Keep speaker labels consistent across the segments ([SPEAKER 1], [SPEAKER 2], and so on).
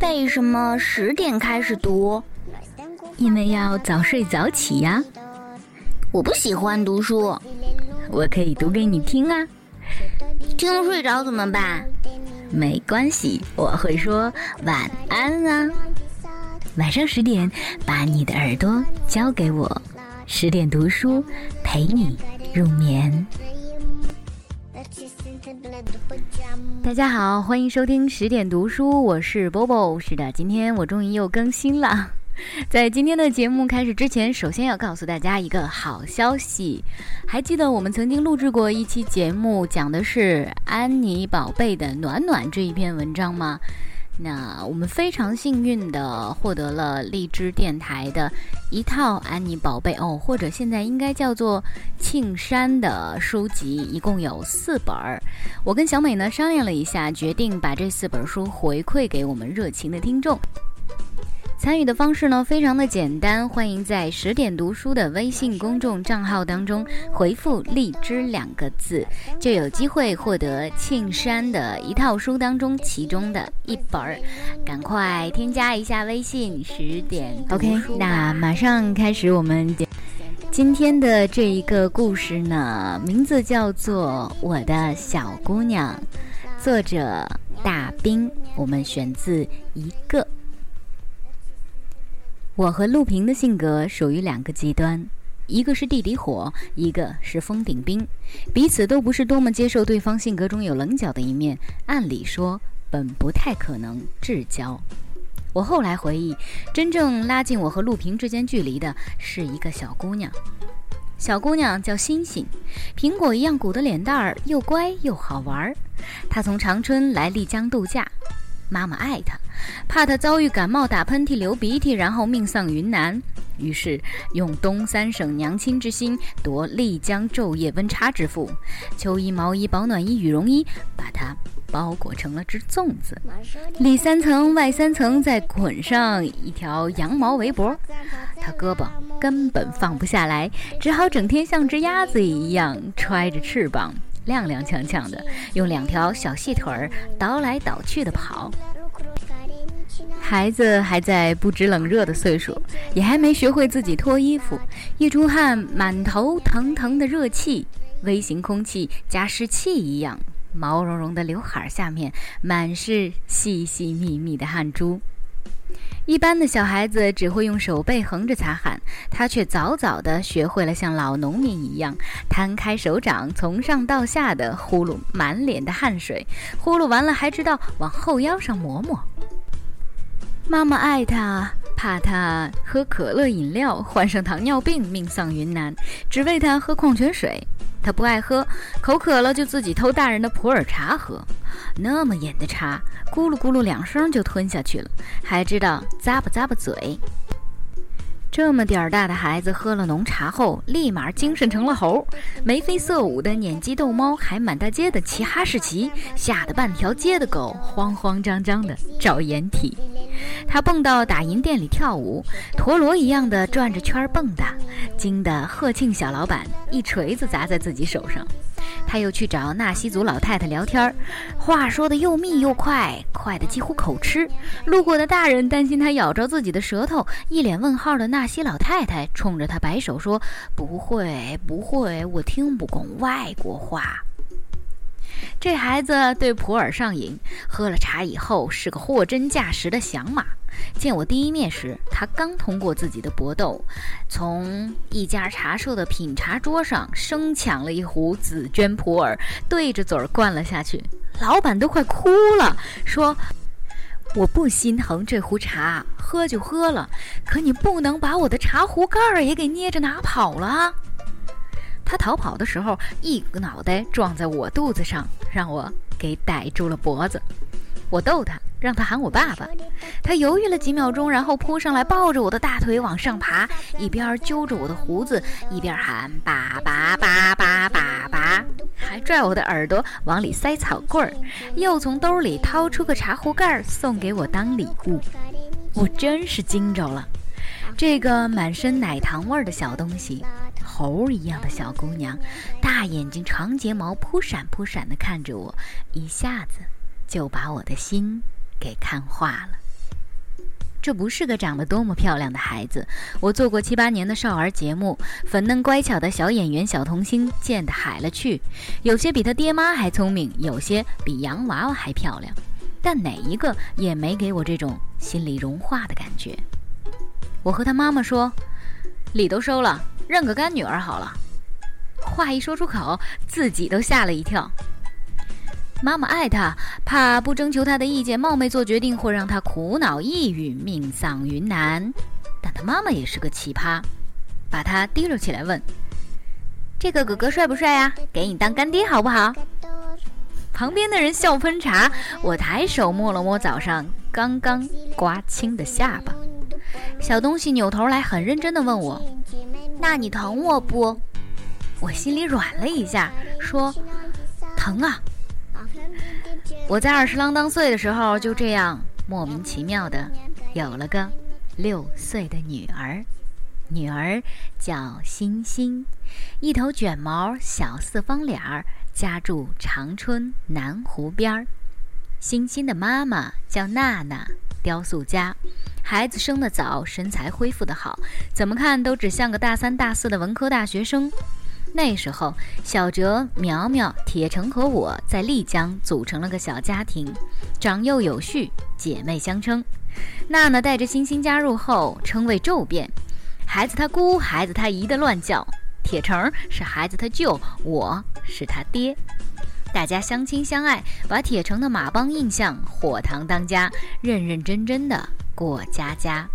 [SPEAKER 1] 为什么十点开始读？
[SPEAKER 2] 因为要早睡早起呀。
[SPEAKER 1] 我不喜欢读书，
[SPEAKER 2] 我可以读给你听啊。
[SPEAKER 1] 听睡着怎么办？
[SPEAKER 2] 没关系，我会说晚安啊。晚上十点，把你的耳朵交给我，十点读书，陪你入眠。大家好，欢迎收听十点读书，我是 Bobo。是的，今天我终于又更新了。在今天的节目开始之前，首先要告诉大家一个好消息。还记得我们曾经录制过一期节目，讲的是安妮宝贝的暖暖这一篇文章吗？那我们非常幸运的获得了荔枝电台的一套安妮宝贝哦，或者现在应该叫做庆山的书籍，一共有四本儿。我跟小美呢商量了一下，决定把这四本书回馈给我们热情的听众。参与的方式呢，非常的简单，欢迎在十点读书的微信公众账号当中回复“荔枝”两个字，就有机会获得庆山的一套书当中其中的一本儿。赶快添加一下微信“十点 OK”。那马上开始我们今天的这一个故事呢，名字叫做《我的小姑娘》，作者大兵，我们选自一个。我和陆平的性格属于两个极端，一个是地底火，一个是风顶冰，彼此都不是多么接受对方性格中有棱角的一面。按理说，本不太可能至交。我后来回忆，真正拉近我和陆平之间距离的是一个小姑娘。小姑娘叫欣欣，苹果一样鼓的脸蛋儿，又乖又好玩儿。她从长春来丽江度假。妈妈爱他，怕他遭遇感冒、打喷嚏、流鼻涕，然后命丧云南。于是用东三省娘亲之心夺丽江昼夜温差之福，秋衣、毛衣、保暖衣、羽绒衣，把它包裹成了只粽子，里三层外三层，再捆上一条羊毛围脖。他胳膊根本放不下来，只好整天像只鸭子一样揣着翅膀。踉踉跄跄的，用两条小细腿儿倒来倒去的跑。孩子还在不知冷热的岁数，也还没学会自己脱衣服，一出汗，满头腾腾的热气，微型空气加湿器一样，毛茸茸的刘海下面满是细细密密的汗珠。一般的小孩子只会用手背横着擦汗，他却早早的学会了像老农民一样摊开手掌，从上到下的呼噜满脸的汗水，呼噜完了还知道往后腰上抹抹。妈妈爱他，怕他喝可乐饮料患上糖尿病命丧云南，只喂他喝矿泉水。他不爱喝，口渴了就自己偷大人的普洱茶喝，那么饮的茶，咕噜咕噜两声就吞下去了，还知道咂吧咂吧嘴。这么点儿大的孩子喝了浓茶后，立马精神成了猴，眉飞色舞的撵鸡逗猫，还满大街的骑哈士奇，吓得半条街的狗慌慌张张的找掩体。他蹦到打银店里跳舞，陀螺一样的转着圈蹦跶，惊得贺庆小老板一锤子砸在自己手上。他又去找纳西族老太太聊天儿，话说的又密又快，快的几乎口吃。路过的大人担心他咬着自己的舌头，一脸问号的纳西老太太冲着他摆手说：“不会，不会，我听不懂外国话。”这孩子对普洱上瘾，喝了茶以后是个货真价实的响马。见我第一面时，他刚通过自己的搏斗，从一家茶社的品茶桌上生抢了一壶紫娟普洱，对着嘴儿灌了下去。老板都快哭了，说：“我不心疼这壶茶，喝就喝了，可你不能把我的茶壶盖儿也给捏着拿跑了。”他逃跑的时候，一个脑袋撞在我肚子上，让我给逮住了脖子。我逗他，让他喊我爸爸。他犹豫了几秒钟，然后扑上来抱着我的大腿往上爬，一边揪着我的胡子，一边喊“爸爸，爸爸，爸爸”，还拽我的耳朵往里塞草棍儿，又从兜里掏出个茶壶盖儿送给我当礼物。我真是惊着了，这个满身奶糖味儿的小东西。猴一样的小姑娘，大眼睛、长睫毛，扑闪扑闪地看着我，一下子就把我的心给看化了。这不是个长得多么漂亮的孩子。我做过七八年的少儿节目，粉嫩乖巧的小演员小童星见得海了去，有些比他爹妈还聪明，有些比洋娃娃还漂亮，但哪一个也没给我这种心里融化的感觉。我和他妈妈说：“礼都收了，认个干女儿好了。”话一说出口，自己都吓了一跳。妈妈爱他，怕不征求他的意见，冒昧做决定会让他苦恼抑郁，命丧云南。但他妈妈也是个奇葩，把他提溜起来问：“这个哥哥帅不帅呀？给你当干爹好不好？”旁边的人笑喷茶。我抬手摸了摸早上刚刚刮青的下巴，小东西扭头来，很认真地问我：“
[SPEAKER 1] 那你疼我不？”
[SPEAKER 2] 我心里软了一下，说：“疼啊。”我在二十郎当岁的时候，就这样莫名其妙的有了个六岁的女儿，女儿叫欣欣，一头卷毛小四方脸儿，家住长春南湖边儿。欣欣的妈妈叫娜娜，雕塑家，孩子生得早，身材恢复得好，怎么看都只像个大三大四的文科大学生。那时候，小哲、苗苗、铁成和我在丽江组成了个小家庭，长幼有序，姐妹相称。娜娜带着欣欣加入后，称谓骤变，孩子他姑，孩子他姨的乱叫。铁成是孩子他舅，我是他爹，大家相亲相爱，把铁城的马帮印象火堂当家，认认真真的过家家。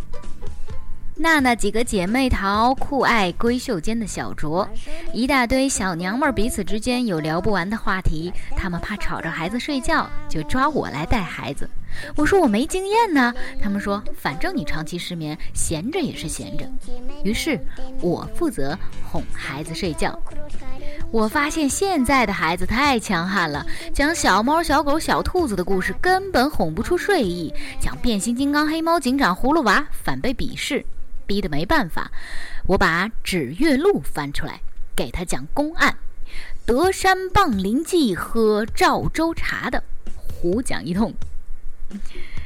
[SPEAKER 2] 娜娜几个姐妹淘酷爱闺秀间的小酌，一大堆小娘们儿彼此之间有聊不完的话题。她们怕吵着孩子睡觉，就抓我来带孩子。我说我没经验呢。她们说反正你长期失眠，闲着也是闲着。于是我负责哄孩子睡觉。我发现现在的孩子太强悍了，讲小猫、小狗、小兔子的故事根本哄不出睡意，讲变形金刚、黑猫警长、葫芦娃反被鄙视。逼得没办法，我把《指月录》翻出来给他讲公案，德山棒林记喝赵州茶的，胡讲一通。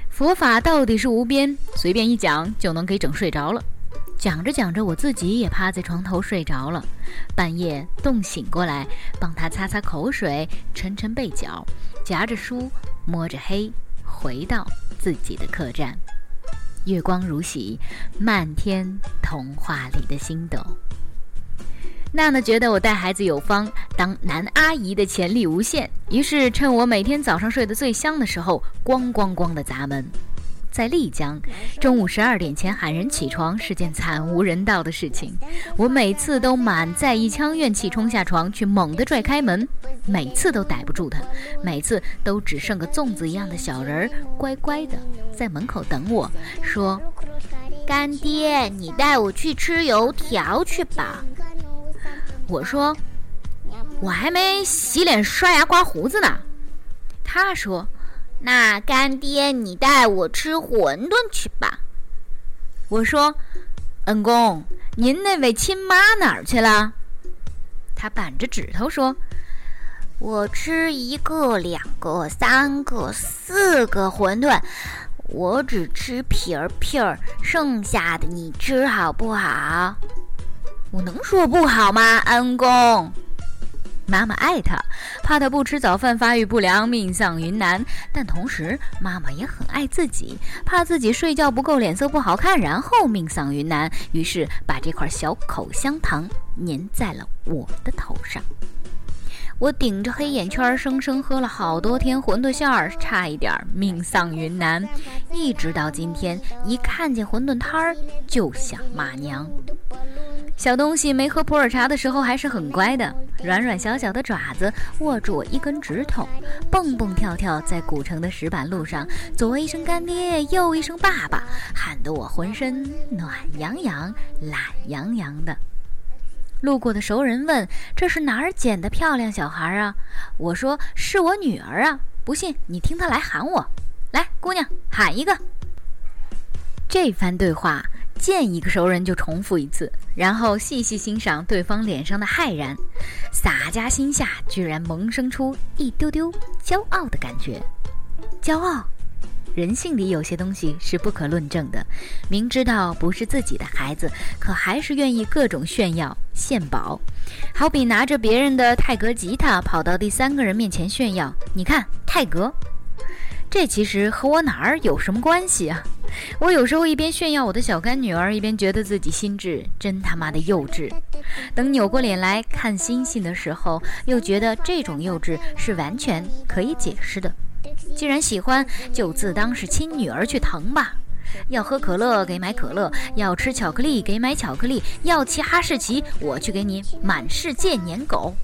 [SPEAKER 2] 佛法到底是无边，随便一讲就能给整睡着了。讲着讲着，我自己也趴在床头睡着了。半夜冻醒过来，帮他擦擦口水，抻抻被角，夹着书，摸着黑，回到自己的客栈。月光如洗，漫天童话里的星斗。娜娜觉得我带孩子有方，当男阿姨的潜力无限，于是趁我每天早上睡得最香的时候，咣咣咣的砸门。在丽江，中午十二点前喊人起床是件惨无人道的事情。我每次都满载一腔怨气冲下床去，猛地拽开门，每次都逮不住他，每次都只剩个粽子一样的小人儿，乖乖的在门口等我，说：“
[SPEAKER 1] 干爹，你带我去吃油条去吧。”
[SPEAKER 2] 我说：“我还没洗脸、刷牙、刮胡子呢。”他说。
[SPEAKER 1] 那干爹，你带我吃馄饨去吧。
[SPEAKER 2] 我说：“恩公，您那位亲妈哪儿去了？”他板着指头说：“
[SPEAKER 1] 我吃一个、两个、三个、四个馄饨，我只吃皮儿皮儿，剩下的你吃好不好？”
[SPEAKER 2] 我能说不好吗，恩公？妈妈爱他，怕他不吃早饭发育不良，命丧云南。但同时，妈妈也很爱自己，怕自己睡觉不够，脸色不好看，然后命丧云南。于是把这块小口香糖粘在了我的头上。我顶着黑眼圈，生生喝了好多天馄饨馅儿，差一点命丧云南。一直到今天，一看见馄饨摊儿就想骂娘。小东西没喝普洱茶的时候还是很乖的，软软小小的爪子握住我一根指头，蹦蹦跳跳在古城的石板路上，左一声干爹，右一声爸爸，喊得我浑身暖洋洋、懒洋洋的。路过的熟人问：“这是哪儿捡的漂亮小孩啊？”我说：“是我女儿啊！不信你听她来喊我，来，姑娘喊一个。”这番对话。见一个熟人就重复一次，然后细细欣赏对方脸上的骇然，洒家心下居然萌生出一丢丢骄傲的感觉。骄傲，人性里有些东西是不可论证的。明知道不是自己的孩子，可还是愿意各种炫耀献宝。好比拿着别人的泰格吉他，跑到第三个人面前炫耀：“你看，泰格。”这其实和我哪儿有什么关系啊？我有时候一边炫耀我的小干女儿，一边觉得自己心智真他妈的幼稚。等扭过脸来看星星的时候，又觉得这种幼稚是完全可以解释的。既然喜欢，就自当是亲女儿去疼吧。要喝可乐，给买可乐；要吃巧克力，给买巧克力；要骑哈士奇，我去给你满世界撵狗。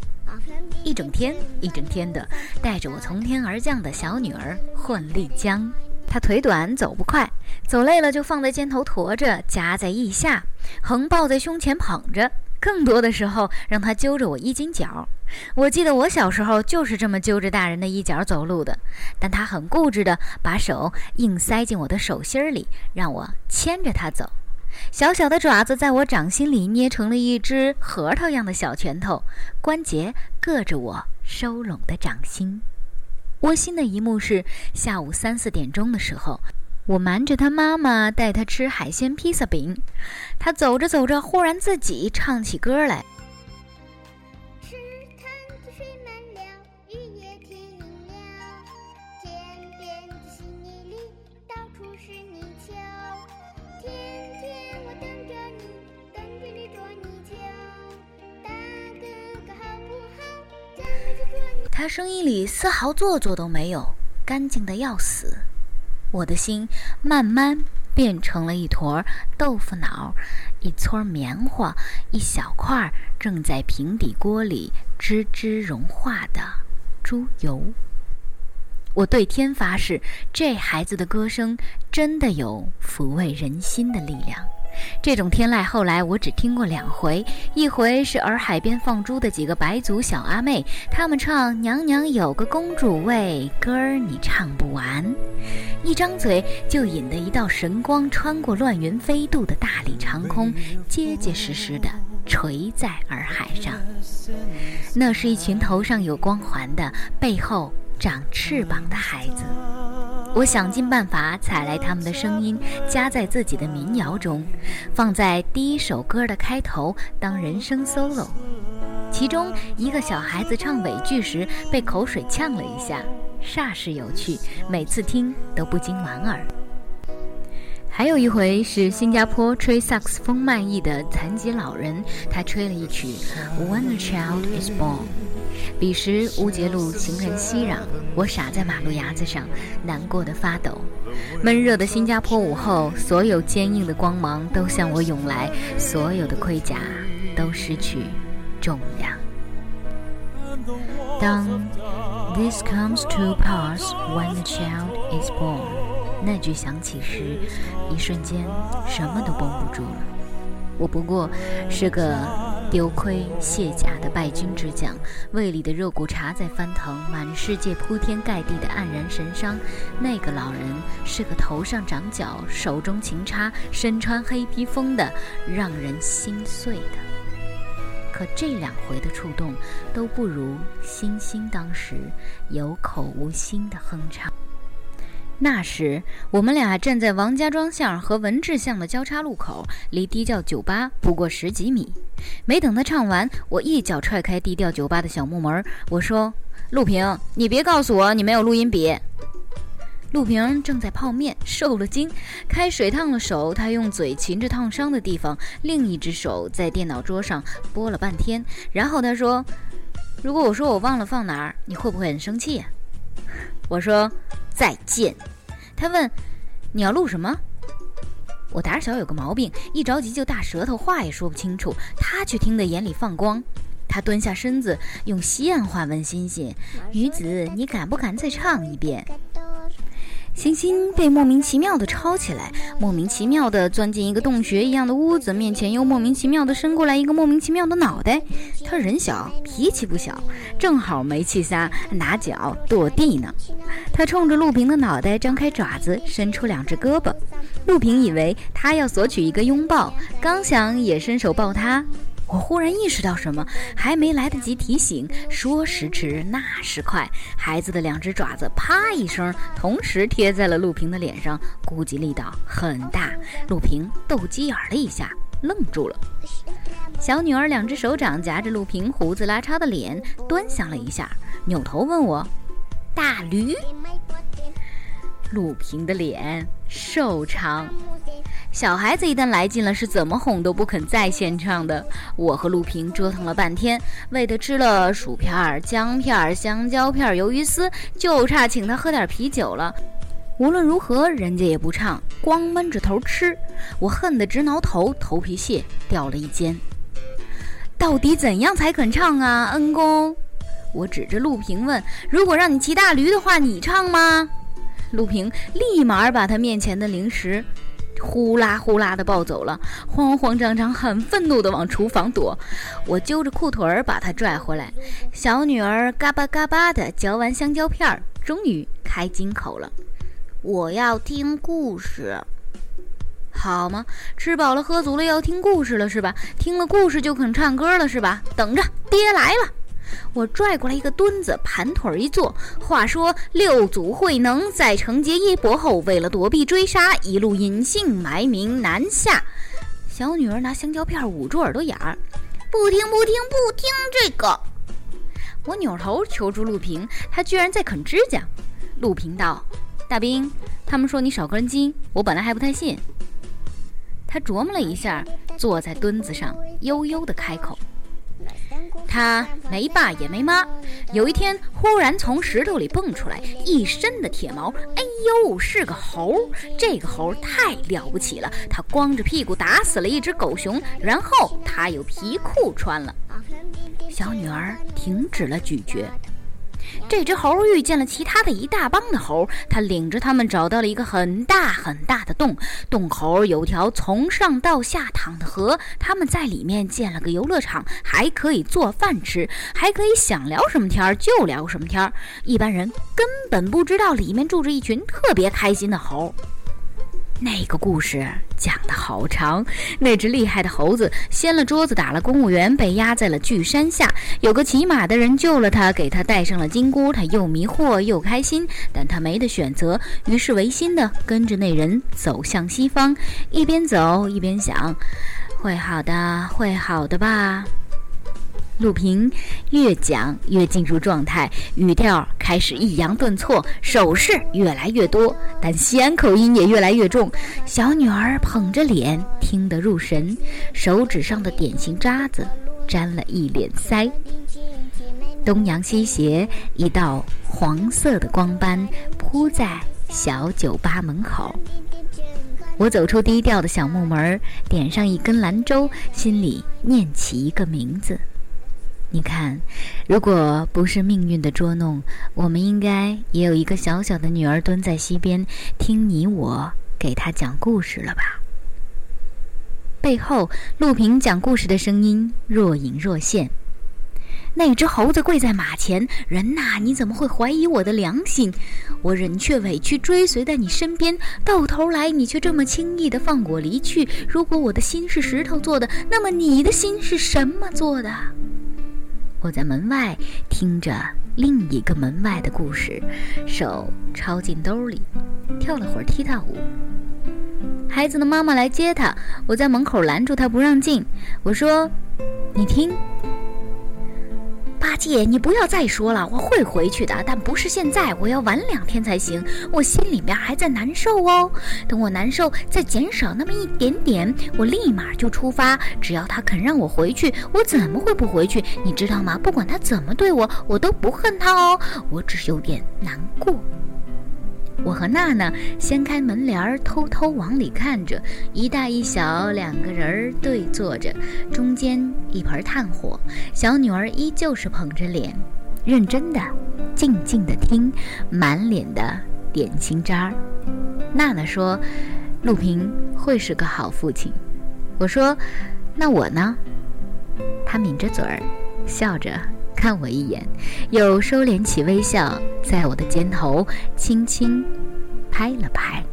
[SPEAKER 2] 一整天一整天的带着我从天而降的小女儿混丽江，她腿短走不快，走累了就放在肩头驮着，夹在腋下，横抱在胸前捧着。更多的时候让他揪着我衣襟角。我记得我小时候就是这么揪着大人的衣角走路的，但他很固执的把手硬塞进我的手心里，让我牵着他走。小小的爪子在我掌心里捏成了一只核桃样的小拳头，关节硌着我收拢的掌心。窝心的一幕是下午三四点钟的时候，我瞒着他妈妈带他吃海鲜披萨饼，他走着走着忽然自己唱起歌来。他声音里丝毫做作都没有，干净的要死。我的心慢慢变成了一坨豆腐脑，一撮棉花，一小块正在平底锅里吱吱融化的猪油。我对天发誓，这孩子的歌声真的有抚慰人心的力量。这种天籁，后来我只听过两回。一回是洱海边放猪的几个白族小阿妹，她们唱《娘娘有个公主味》，歌儿你唱不完，一张嘴就引得一道神光穿过乱云飞渡的大理长空，结结实实地垂在洱海上。那是一群头上有光环的、背后长翅膀的孩子。我想尽办法采来他们的声音，加在自己的民谣中，放在第一首歌的开头当人声 solo。其中一个小孩子唱尾句时被口水呛了一下，煞是有趣，每次听都不禁莞尔。还有一回是新加坡吹萨克斯风卖艺的残疾老人，他吹了一曲《When a Child Is Born》。彼时乌节路行人熙攘，我傻在马路牙子上，难过的发抖。闷热的新加坡午后，所有坚硬的光芒都向我涌来，所有的盔甲都失去重量。当 This comes to pass when the child is born，那句响起时，一瞬间什么都绷不住了。我不过是个。丢盔卸甲的败军之将，胃里的肉骨茶在翻腾，满世界铺天盖地的黯然神伤。那个老人是个头上长角、手中擎叉、身穿黑披风的，让人心碎的。可这两回的触动，都不如星星当时有口无心的哼唱。那时，我们俩站在王家庄巷和文治巷的交叉路口，离低调酒吧不过十几米。没等他唱完，我一脚踹开低调酒吧的小木门，我说：“陆平，你别告诉我你没有录音笔。”陆平正在泡面，受了惊，开水烫了手，他用嘴擒着烫伤的地方，另一只手在电脑桌上拨了半天，然后他说：“如果我说我忘了放哪儿，你会不会很生气呀？”我说。再见，他问：“你要录什么？”我胆小有个毛病，一着急就大舌头，话也说不清楚。他却听得眼里放光，他蹲下身子，用西安话问欣欣：“女子，你敢不敢再唱一遍？”星星被莫名其妙地抄起来，莫名其妙地钻进一个洞穴一样的屋子，面前又莫名其妙地伸过来一个莫名其妙的脑袋。他人小，脾气不小，正好没气撒，拿脚跺地呢。他冲着陆平的脑袋张开爪子，伸出两只胳膊。陆平以为他要索取一个拥抱，刚想也伸手抱他，我忽然意识到什么，还没来得及提醒，说时迟，那时快，孩子的两只爪子啪一声，同时贴在了陆平的脸上，估计力道很大。陆平斗鸡眼了一下，愣住了。小女儿两只手掌夹着陆平胡子拉碴的脸，端详了一下，扭头问我：“大驴？”陆平的脸瘦长。小孩子一旦来劲了，是怎么哄都不肯再献唱的。我和陆平折腾了半天，为他吃了薯片、姜片、香蕉片、鱿鱼丝，就差请他喝点啤酒了。无论如何，人家也不唱，光闷着头吃。我恨得直挠头，头皮屑掉了一肩。到底怎样才肯唱啊，恩公？我指着陆平问：“如果让你骑大驴的话，你唱吗？”陆平立马把他面前的零食。呼啦呼啦的抱走了，慌慌张张、很愤怒地往厨房躲。我揪着裤腿儿把他拽回来。小女儿嘎巴嘎巴地嚼完香蕉片儿，终于开金口了：“
[SPEAKER 1] 我要听故事，
[SPEAKER 2] 好吗？吃饱了喝足了，要听故事了是吧？听了故事就肯唱歌了是吧？等着，爹来了！”我拽过来一个墩子，盘腿一坐。话说六祖慧能在惩戒衣钵后，为了躲避追杀，一路隐姓埋名南下。小女儿拿香蕉片捂住耳朵眼儿，
[SPEAKER 1] 不听不听不听这个。
[SPEAKER 2] 我扭头求助陆平，他居然在啃指甲。陆平道：“大兵，他们说你少根筋，我本来还不太信。”他琢磨了一下，坐在墩子上，悠悠地开口。他没爸也没妈，有一天忽然从石头里蹦出来一身的铁毛，哎呦，是个猴！这个猴太了不起了，他光着屁股打死了一只狗熊，然后他有皮裤穿了。小女儿停止了咀嚼。这只猴遇见了其他的一大帮的猴，他领着他们找到了一个很大很大的洞，洞口有条从上到下淌的河，他们在里面建了个游乐场，还可以做饭吃，还可以想聊什么天儿就聊什么天儿。一般人根本不知道里面住着一群特别开心的猴。那个故事讲得好长。那只厉害的猴子掀了桌子，打了公务员，被压在了巨山下。有个骑马的人救了他，给他戴上了金箍。他又迷惑又开心，但他没得选择，于是违心的跟着那人走向西方。一边走一边想：会好的，会好的吧。陆平越讲越进入状态，语调开始抑扬顿挫，手势越来越多，但西安口音也越来越重。小女儿捧着脸听得入神，手指上的点心渣子沾了一脸腮。东阳西斜，一道黄色的光斑铺在小酒吧门口。我走出低调的小木门，点上一根兰州，心里念起一个名字。你看，如果不是命运的捉弄，我们应该也有一个小小的女儿蹲在溪边，听你我给她讲故事了吧？背后，陆平讲故事的声音若隐若现。那只猴子跪在马前，人呐，你怎么会怀疑我的良心？我忍却委屈追随在你身边，到头来你却这么轻易地放我离去。如果我的心是石头做的，那么你的心是什么做的？我在门外听着另一个门外的故事，手抄进兜里，跳了会儿踢踏舞。孩子的妈妈来接他，我在门口拦住他不让进。我说：“你听。”姐，你不要再说了，我会回去的，但不是现在，我要晚两天才行。我心里面还在难受哦，等我难受再减少那么一点点，我立马就出发。只要他肯让我回去，我怎么会不回去？你知道吗？不管他怎么对我，我都不恨他哦，我只是有点难过。我和娜娜掀开门帘儿，偷偷往里看着，一大一小两个人儿对坐着，中间一盆炭火，小女儿依旧是捧着脸，认真的、静静的听，满脸的点心渣儿。娜娜说：“陆平会是个好父亲。”我说：“那我呢？”她抿着嘴儿，笑着。看我一眼，又收敛起微笑，在我的肩头轻轻拍了拍。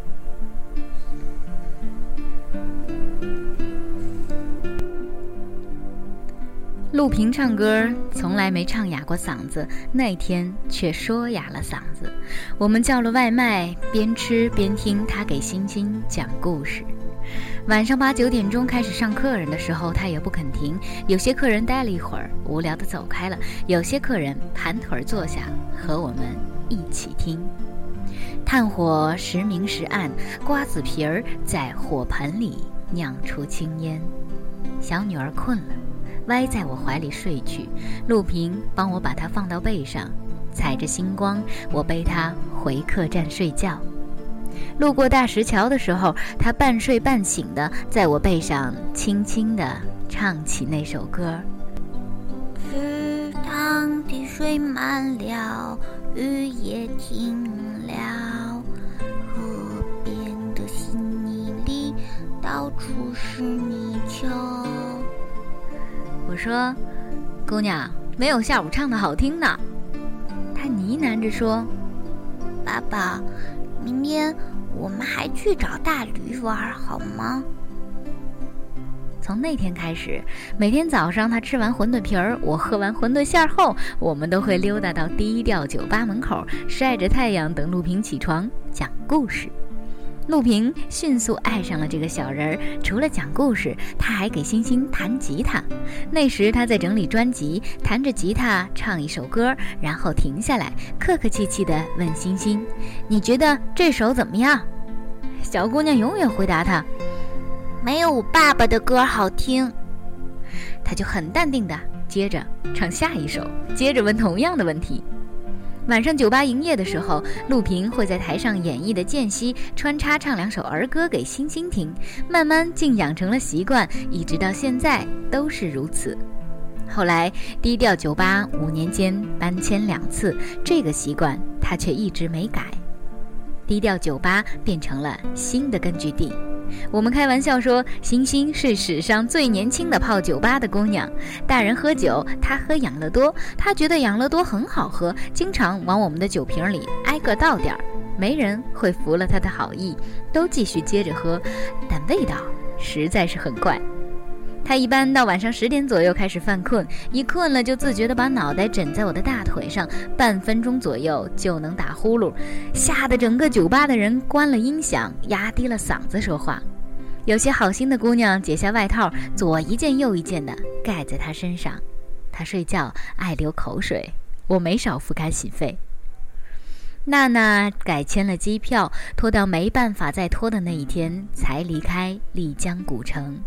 [SPEAKER 2] 陆平唱歌从来没唱哑过嗓子，那天却说哑了嗓子。我们叫了外卖，边吃边听他给星星讲故事。晚上八九点钟开始上客人的时候，他也不肯停。有些客人待了一会儿，无聊的走开了；有些客人盘腿坐下，和我们一起听。炭火时明时暗，瓜子皮儿在火盆里酿出青烟。小女儿困了，歪在我怀里睡去。陆平帮我把她放到背上，踩着星光，我背她回客栈睡觉。路过大石桥的时候，他半睡半醒的在我背上轻轻地唱起那首歌。
[SPEAKER 1] 池塘的水满了，雨也停了，河边的稀泥里到处是泥鳅。
[SPEAKER 2] 我说：“姑娘，没有下午唱的好听呢。”他呢喃着说：“
[SPEAKER 1] 爸爸，明天。”我们还去找大驴玩好吗？
[SPEAKER 2] 从那天开始，每天早上他吃完馄饨皮儿，我喝完馄饨馅儿后，我们都会溜达到低调酒吧门口，晒着太阳等陆平起床讲故事。陆平迅速爱上了这个小人儿，除了讲故事，他还给星星弹吉他。那时他在整理专辑，弹着吉他唱一首歌，然后停下来，客客气气地问星星：“你觉得这首怎么样？”小姑娘永远回答他：“
[SPEAKER 1] 没有我爸爸的歌好听。”
[SPEAKER 2] 他就很淡定地接着唱下一首，接着问同样的问题。晚上酒吧营业的时候，陆平会在台上演绎的间隙穿插唱两首儿歌给星星听，慢慢竟养成了习惯，一直到现在都是如此。后来低调酒吧五年间搬迁两次，这个习惯他却一直没改。低调酒吧变成了新的根据地。我们开玩笑说，星星是史上最年轻的泡酒吧的姑娘。大人喝酒，她喝养乐多，她觉得养乐多很好喝，经常往我们的酒瓶里挨个倒点儿。没人会服了她的好意，都继续接着喝，但味道实在是很怪。他一般到晚上十点左右开始犯困，一困了就自觉地把脑袋枕在我的大腿上，半分钟左右就能打呼噜，吓得整个酒吧的人关了音响，压低了嗓子说话。有些好心的姑娘解下外套，左一件右一件的盖在他身上。他睡觉爱流口水，我没少付开洗费。娜娜改签了机票，拖到没办法再拖的那一天才离开丽江古城。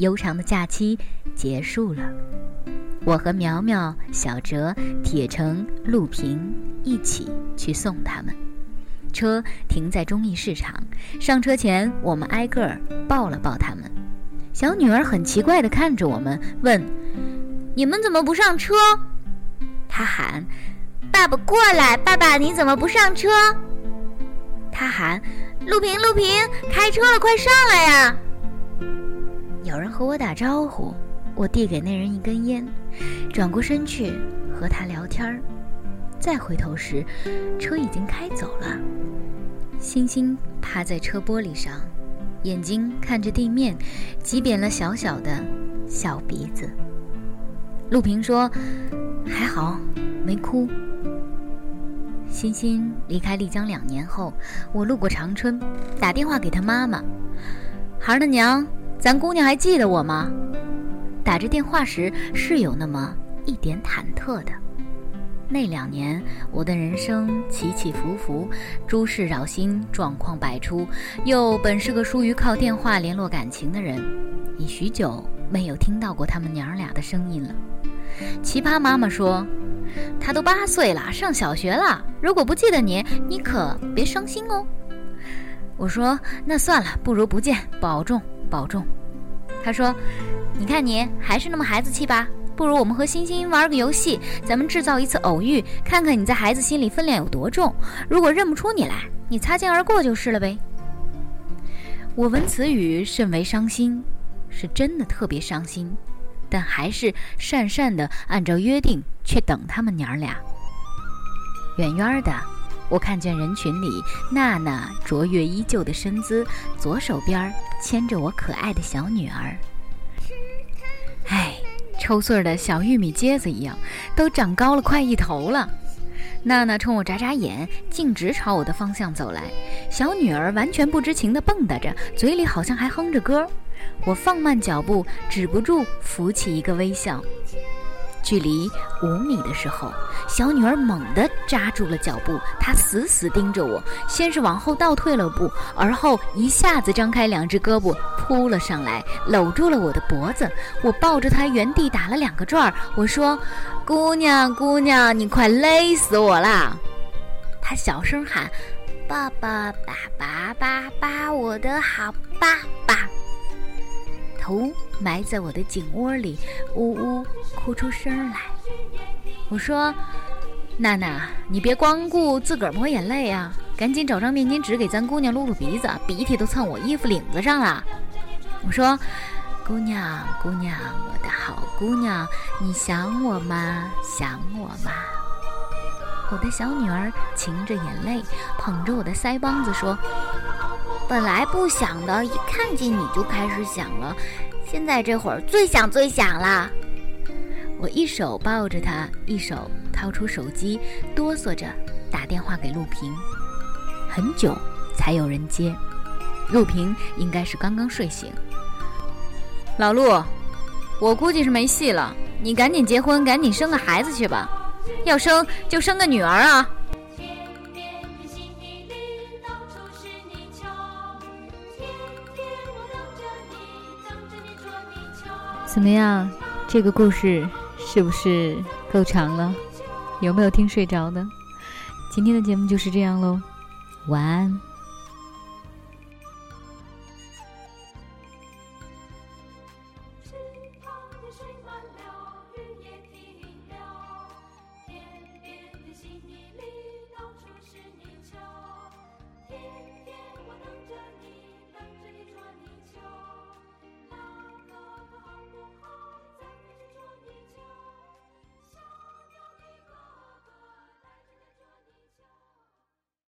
[SPEAKER 2] 悠长的假期结束了，我和苗苗、小哲、铁成、陆平一起去送他们。车停在中义市场，上车前我们挨个抱了抱他们。小女儿很奇怪地看着我们，问：“你们怎么不上车？”
[SPEAKER 1] 她喊：“爸爸过来！爸爸你怎么不上车？”
[SPEAKER 2] 她喊：“
[SPEAKER 1] 陆平，陆平，开车了，快上来呀！”
[SPEAKER 2] 有人和我打招呼，我递给那人一根烟，转过身去和他聊天儿。再回头时，车已经开走了。星星趴在车玻璃上，眼睛看着地面，挤扁了小小的小鼻子。陆平说：“还好，没哭。”欣欣离开丽江两年后，我路过长春，打电话给他妈妈：“孩儿的娘。”咱姑娘还记得我吗？打着电话时是有那么一点忐忑的。那两年，我的人生起起伏伏，诸事扰心，状况百出，又本是个疏于靠电话联络感情的人，已许久没有听到过他们娘俩的声音了。奇葩妈妈说：“她都八岁了，上小学了，如果不记得你，你可别伤心哦。”我说：“那算了，不如不见，保重。”保重，他说：“你看你还是那么孩子气吧？不如我们和星星玩个游戏，咱们制造一次偶遇，看看你在孩子心里分量有多重。如果认不出你来，你擦肩而过就是了呗。”我闻此语甚为伤心，是真的特别伤心，但还是讪讪的按照约定去等他们娘儿俩。远远的。我看见人群里娜娜卓越依旧的身姿，左手边牵着我可爱的小女儿。唉，抽穗儿的小玉米秸子一样，都长高了快一头了。娜娜冲我眨眨眼，径直朝我的方向走来。小女儿完全不知情地蹦跶着，嘴里好像还哼着歌。我放慢脚步，止不住浮起一个微笑。距离五米的时候，小女儿猛地扎住了脚步，她死死盯着我，先是往后倒退了步，而后一下子张开两只胳膊扑了上来，搂住了我的脖子。我抱着她原地打了两个转儿，我说：“姑娘，姑娘，你快勒死我啦！”她小声喊：“
[SPEAKER 1] 爸爸，爸爸，爸爸，我的好爸爸。”
[SPEAKER 2] 头埋在我的颈窝里，呜呜哭出声来。我说：“娜娜，你别光顾自个儿抹眼泪啊，赶紧找张面巾纸给咱姑娘撸撸鼻子，鼻涕都蹭我衣服领子上了。”我说：“姑娘，姑娘，我的好姑娘，你想我吗？想我吗？”我的小女儿噙着眼泪，捧着我的腮帮子说。
[SPEAKER 1] 本来不想的，一看见你就开始想了。现在这会儿最想最想啦！
[SPEAKER 2] 我一手抱着他，一手掏出手机，哆嗦着打电话给陆平。很久才有人接，陆平应该是刚刚睡醒。老陆，我估计是没戏了，你赶紧结婚，赶紧生个孩子去吧。要生就生个女儿啊！怎么样？这个故事是不是够长了？有没有听睡着的？今天的节目就是这样喽，晚安。